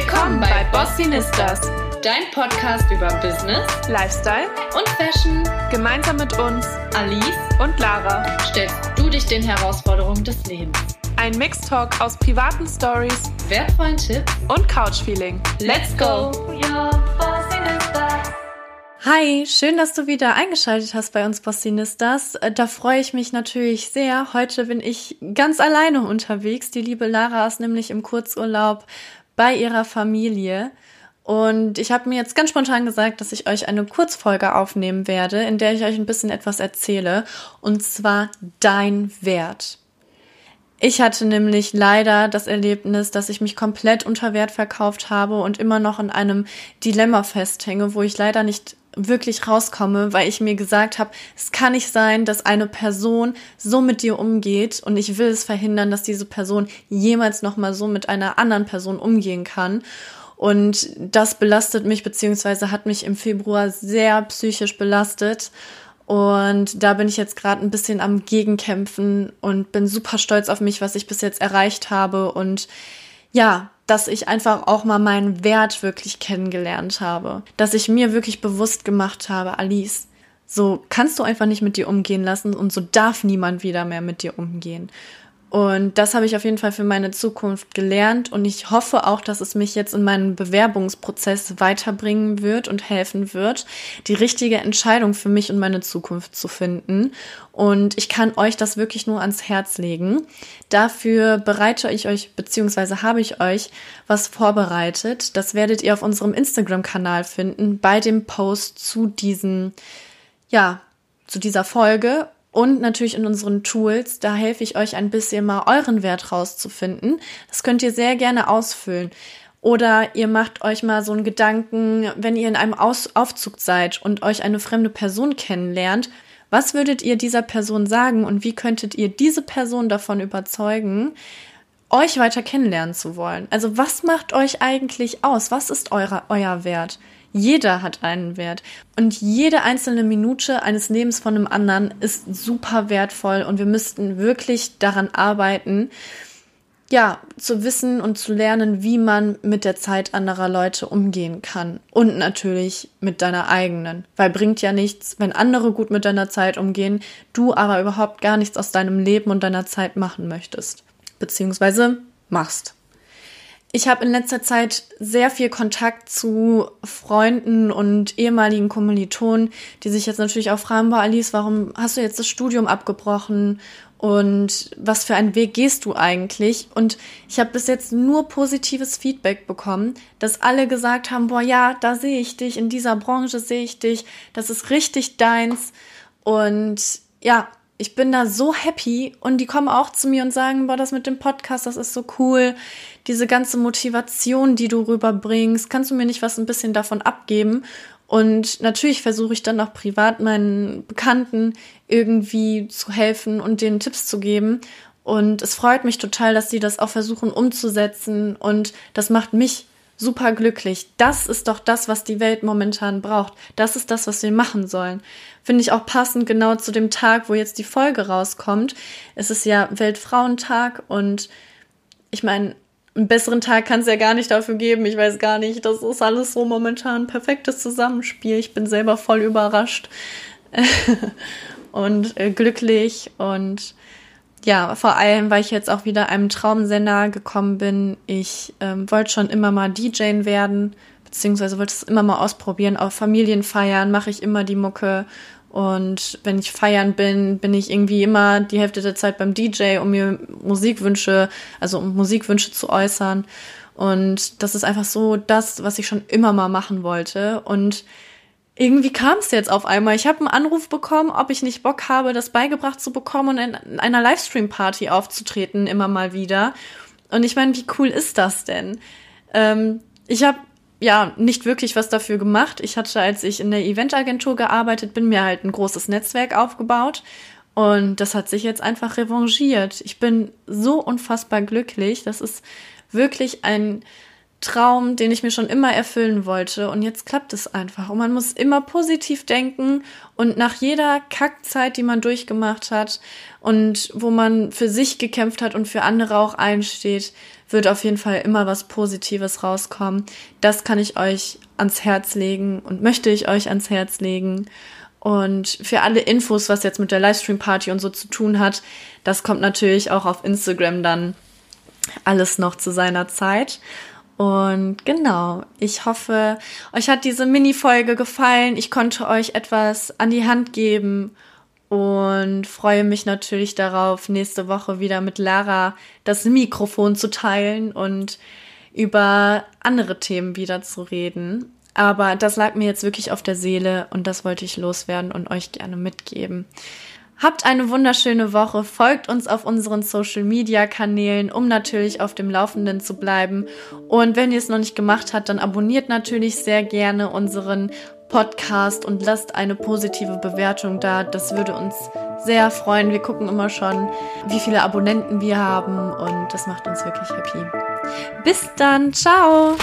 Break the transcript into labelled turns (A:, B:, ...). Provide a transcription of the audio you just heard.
A: Willkommen bei Bossinistas,
B: dein Podcast über Business,
A: Lifestyle
B: und Fashion.
A: Gemeinsam mit uns,
B: Alice
A: und Lara,
B: stellst du dich den Herausforderungen des Lebens.
A: Ein Mixtalk aus privaten Stories,
B: wertvollen Tipps
A: und Couchfeeling.
B: Let's go!
C: Hi, schön, dass du wieder eingeschaltet hast bei uns Bossinistas. Äh, da freue ich mich natürlich sehr. Heute bin ich ganz alleine unterwegs. Die liebe Lara ist nämlich im Kurzurlaub bei ihrer Familie. Und ich habe mir jetzt ganz spontan gesagt, dass ich euch eine Kurzfolge aufnehmen werde, in der ich euch ein bisschen etwas erzähle. Und zwar dein Wert. Ich hatte nämlich leider das Erlebnis, dass ich mich komplett unter Wert verkauft habe und immer noch in einem Dilemma festhänge, wo ich leider nicht wirklich rauskomme, weil ich mir gesagt habe, es kann nicht sein, dass eine Person so mit dir umgeht und ich will es verhindern, dass diese Person jemals noch mal so mit einer anderen Person umgehen kann. Und das belastet mich beziehungsweise hat mich im Februar sehr psychisch belastet. Und da bin ich jetzt gerade ein bisschen am Gegenkämpfen und bin super stolz auf mich, was ich bis jetzt erreicht habe. Und ja, dass ich einfach auch mal meinen Wert wirklich kennengelernt habe. Dass ich mir wirklich bewusst gemacht habe, Alice, so kannst du einfach nicht mit dir umgehen lassen und so darf niemand wieder mehr mit dir umgehen. Und das habe ich auf jeden Fall für meine Zukunft gelernt und ich hoffe auch, dass es mich jetzt in meinem Bewerbungsprozess weiterbringen wird und helfen wird, die richtige Entscheidung für mich und meine Zukunft zu finden. Und ich kann euch das wirklich nur ans Herz legen. Dafür bereite ich euch, beziehungsweise habe ich euch was vorbereitet. Das werdet ihr auf unserem Instagram-Kanal finden, bei dem Post zu diesem, ja, zu dieser Folge und natürlich in unseren Tools. Da helfe ich euch ein bisschen mal euren Wert rauszufinden. Das könnt ihr sehr gerne ausfüllen. Oder ihr macht euch mal so einen Gedanken, wenn ihr in einem Aus Aufzug seid und euch eine fremde Person kennenlernt. Was würdet ihr dieser Person sagen und wie könntet ihr diese Person davon überzeugen, euch weiter kennenlernen zu wollen? Also was macht euch eigentlich aus? Was ist eure, euer Wert? Jeder hat einen Wert. Und jede einzelne Minute eines Lebens von einem anderen ist super wertvoll und wir müssten wirklich daran arbeiten, ja, zu wissen und zu lernen, wie man mit der Zeit anderer Leute umgehen kann. Und natürlich mit deiner eigenen. Weil bringt ja nichts, wenn andere gut mit deiner Zeit umgehen, du aber überhaupt gar nichts aus deinem Leben und deiner Zeit machen möchtest. Beziehungsweise machst. Ich habe in letzter Zeit sehr viel Kontakt zu Freunden und ehemaligen Kommilitonen, die sich jetzt natürlich auch fragen, boah, Alice, warum hast du jetzt das Studium abgebrochen und was für einen Weg gehst du eigentlich? Und ich habe bis jetzt nur positives Feedback bekommen, dass alle gesagt haben, boah, ja, da sehe ich dich, in dieser Branche sehe ich dich, das ist richtig deins. Und ja, ich bin da so happy und die kommen auch zu mir und sagen, boah, das mit dem Podcast, das ist so cool. Diese ganze Motivation, die du rüberbringst, kannst du mir nicht was ein bisschen davon abgeben? Und natürlich versuche ich dann auch privat meinen Bekannten irgendwie zu helfen und denen Tipps zu geben. Und es freut mich total, dass sie das auch versuchen umzusetzen. Und das macht mich super glücklich. Das ist doch das, was die Welt momentan braucht. Das ist das, was wir machen sollen. Finde ich auch passend genau zu dem Tag, wo jetzt die Folge rauskommt. Es ist ja Weltfrauentag und ich meine, einen besseren Tag kann es ja gar nicht dafür geben. Ich weiß gar nicht. Das ist alles so momentan ein perfektes Zusammenspiel. Ich bin selber voll überrascht und äh, glücklich und ja, vor allem, weil ich jetzt auch wieder einem Traumsender gekommen bin. Ich ähm, wollte schon immer mal DJen werden, beziehungsweise wollte es immer mal ausprobieren. Auf Familienfeiern mache ich immer die Mucke. Und wenn ich feiern bin, bin ich irgendwie immer die Hälfte der Zeit beim DJ, um mir Musikwünsche, also um Musikwünsche zu äußern. Und das ist einfach so das, was ich schon immer mal machen wollte. Und irgendwie kam es jetzt auf einmal. Ich habe einen Anruf bekommen, ob ich nicht Bock habe, das beigebracht zu bekommen und in einer Livestream-Party aufzutreten, immer mal wieder. Und ich meine, wie cool ist das denn? Ähm, ich habe ja nicht wirklich was dafür gemacht. Ich hatte, als ich in der Eventagentur gearbeitet bin, mir halt ein großes Netzwerk aufgebaut. Und das hat sich jetzt einfach revanchiert. Ich bin so unfassbar glücklich. Das ist wirklich ein Traum, den ich mir schon immer erfüllen wollte. Und jetzt klappt es einfach. Und man muss immer positiv denken. Und nach jeder Kackzeit, die man durchgemacht hat und wo man für sich gekämpft hat und für andere auch einsteht, wird auf jeden Fall immer was Positives rauskommen. Das kann ich euch ans Herz legen und möchte ich euch ans Herz legen. Und für alle Infos, was jetzt mit der Livestream-Party und so zu tun hat, das kommt natürlich auch auf Instagram dann alles noch zu seiner Zeit. Und genau, ich hoffe, euch hat diese Mini-Folge gefallen. Ich konnte euch etwas an die Hand geben und freue mich natürlich darauf, nächste Woche wieder mit Lara das Mikrofon zu teilen und über andere Themen wieder zu reden. Aber das lag mir jetzt wirklich auf der Seele und das wollte ich loswerden und euch gerne mitgeben. Habt eine wunderschöne Woche, folgt uns auf unseren Social Media Kanälen, um natürlich auf dem Laufenden zu bleiben. Und wenn ihr es noch nicht gemacht habt, dann abonniert natürlich sehr gerne unseren Podcast und lasst eine positive Bewertung da. Das würde uns sehr freuen. Wir gucken immer schon, wie viele Abonnenten wir haben und das macht uns wirklich happy. Bis dann, ciao!